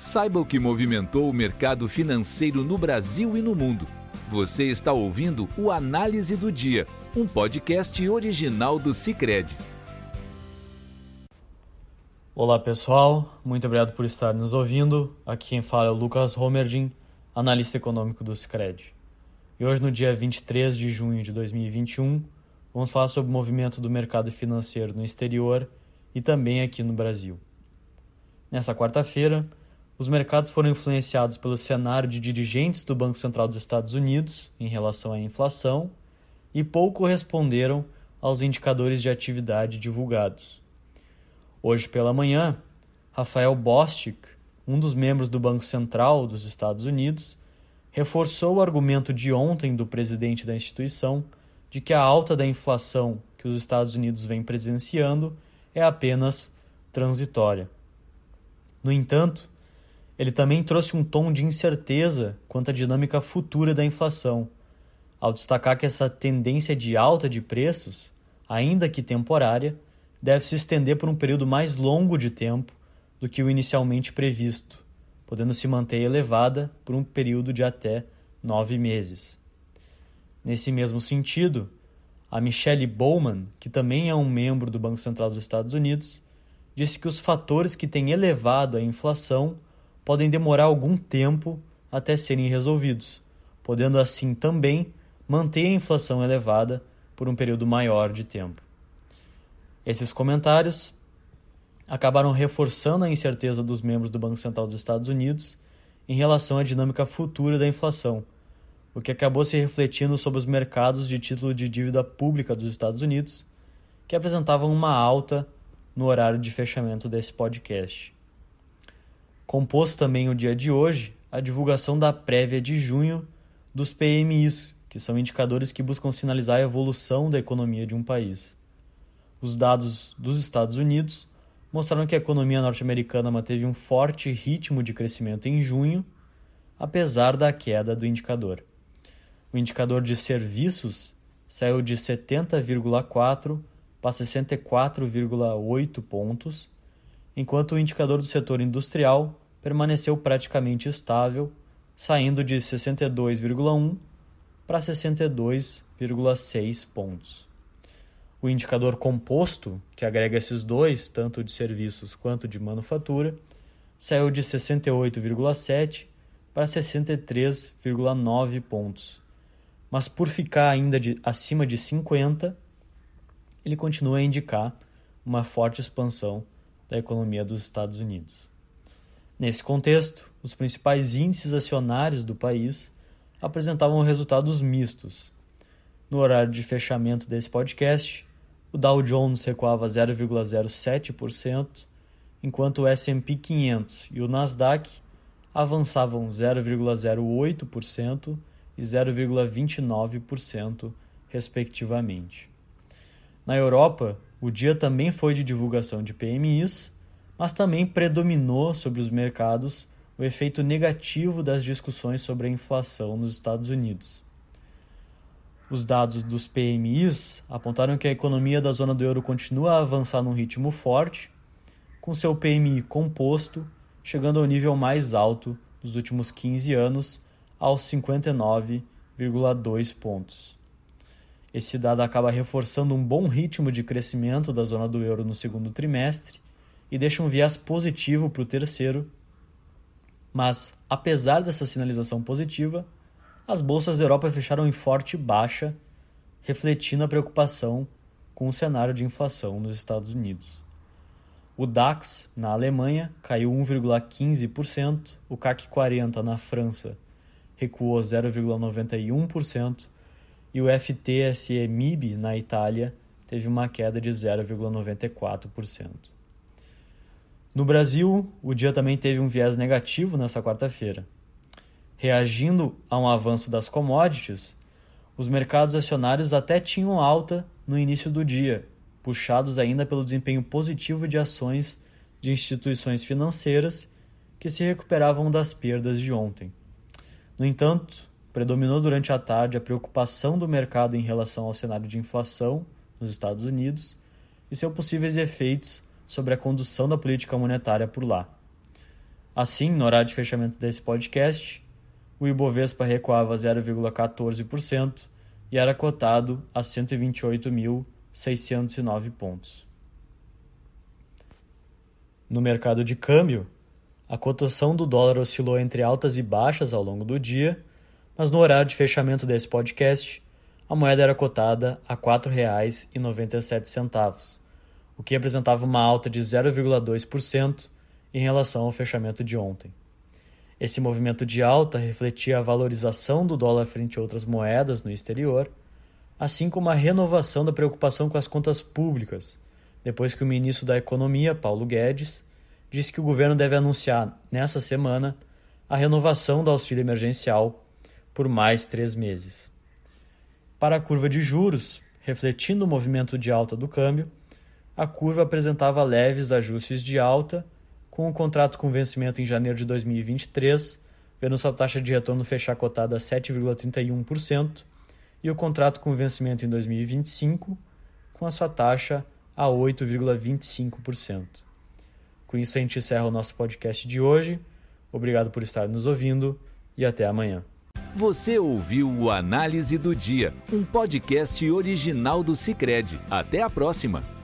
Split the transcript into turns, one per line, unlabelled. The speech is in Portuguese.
Saiba o que movimentou o mercado financeiro no Brasil e no mundo. Você está ouvindo o Análise do Dia, um podcast original do Cicred.
Olá pessoal, muito obrigado por estar nos ouvindo. Aqui quem fala é o Lucas Romerdin, analista econômico do Cicred. E hoje, no dia 23 de junho de 2021, vamos falar sobre o movimento do mercado financeiro no exterior e também aqui no Brasil. Nessa quarta-feira, os mercados foram influenciados pelo cenário de dirigentes do Banco Central dos Estados Unidos em relação à inflação e pouco responderam aos indicadores de atividade divulgados. Hoje pela manhã, Rafael Bostic, um dos membros do Banco Central dos Estados Unidos, reforçou o argumento de ontem do presidente da instituição de que a alta da inflação que os Estados Unidos vem presenciando é apenas transitória. No entanto, ele também trouxe um tom de incerteza quanto à dinâmica futura da inflação, ao destacar que essa tendência de alta de preços, ainda que temporária, deve se estender por um período mais longo de tempo do que o inicialmente previsto, podendo se manter elevada por um período de até nove meses. Nesse mesmo sentido, a Michelle Bowman, que também é um membro do Banco Central dos Estados Unidos, disse que os fatores que têm elevado a inflação podem demorar algum tempo até serem resolvidos, podendo assim também manter a inflação elevada por um período maior de tempo. Esses comentários acabaram reforçando a incerteza dos membros do Banco Central dos Estados Unidos em relação à dinâmica futura da inflação, o que acabou se refletindo sobre os mercados de título de dívida pública dos Estados Unidos, que apresentavam uma alta no horário de fechamento desse podcast. Compôs também o dia de hoje a divulgação da prévia de junho dos PMIs, que são indicadores que buscam sinalizar a evolução da economia de um país. Os dados dos Estados Unidos mostraram que a economia norte-americana manteve um forte ritmo de crescimento em junho, apesar da queda do indicador. O indicador de serviços saiu de 70,4 para 64,8 pontos, enquanto o indicador do setor industrial permaneceu praticamente estável, saindo de 62,1 para 62,6 pontos. O indicador composto, que agrega esses dois, tanto de serviços quanto de manufatura, saiu de 68,7 para 63,9 pontos. Mas por ficar ainda de, acima de 50, ele continua a indicar uma forte expansão da economia dos Estados Unidos. Nesse contexto, os principais índices acionários do país apresentavam resultados mistos. No horário de fechamento desse podcast, o Dow Jones recuava 0,07%, enquanto o S&P 500 e o Nasdaq avançavam 0,08% e 0,29%, respectivamente. Na Europa, o dia também foi de divulgação de PMIs, mas também predominou sobre os mercados o efeito negativo das discussões sobre a inflação nos Estados Unidos. Os dados dos PMIs apontaram que a economia da zona do euro continua a avançar num ritmo forte, com seu PMI composto chegando ao nível mais alto dos últimos 15 anos, aos 59,2 pontos. Esse dado acaba reforçando um bom ritmo de crescimento da zona do euro no segundo trimestre e deixa um viés positivo para o terceiro. Mas, apesar dessa sinalização positiva, as bolsas da Europa fecharam em forte baixa, refletindo a preocupação com o cenário de inflação nos Estados Unidos. O DAX, na Alemanha, caiu 1,15%, o CAC 40 na França recuou 0,91% e o FTSE MIB na Itália teve uma queda de 0,94%. No Brasil, o dia também teve um viés negativo nessa quarta-feira. Reagindo a um avanço das commodities, os mercados acionários até tinham alta no início do dia, puxados ainda pelo desempenho positivo de ações de instituições financeiras que se recuperavam das perdas de ontem. No entanto, predominou durante a tarde a preocupação do mercado em relação ao cenário de inflação nos Estados Unidos e seus possíveis efeitos sobre a condução da política monetária por lá. Assim, no horário de fechamento desse podcast, o Ibovespa recuava 0,14% e era cotado a 128.609 pontos. No mercado de câmbio, a cotação do dólar oscilou entre altas e baixas ao longo do dia, mas no horário de fechamento desse podcast, a moeda era cotada a R$ 4,97, o que representava uma alta de 0,2% em relação ao fechamento de ontem. Esse movimento de alta refletia a valorização do dólar frente a outras moedas no exterior, assim como a renovação da preocupação com as contas públicas, depois que o ministro da Economia, Paulo Guedes, disse que o governo deve anunciar nessa semana a renovação do auxílio emergencial por mais três meses. Para a curva de juros, refletindo o movimento de alta do câmbio, a curva apresentava leves ajustes de alta, com o contrato com vencimento em janeiro de 2023, vendo sua taxa de retorno fechar cotada a 7,31%, e o contrato com vencimento em 2025, com a sua taxa a 8,25%. Com isso, a gente encerra o nosso podcast de hoje. Obrigado por estar nos ouvindo e até amanhã.
Você ouviu o Análise do Dia, um podcast original do Cicred. Até a próxima!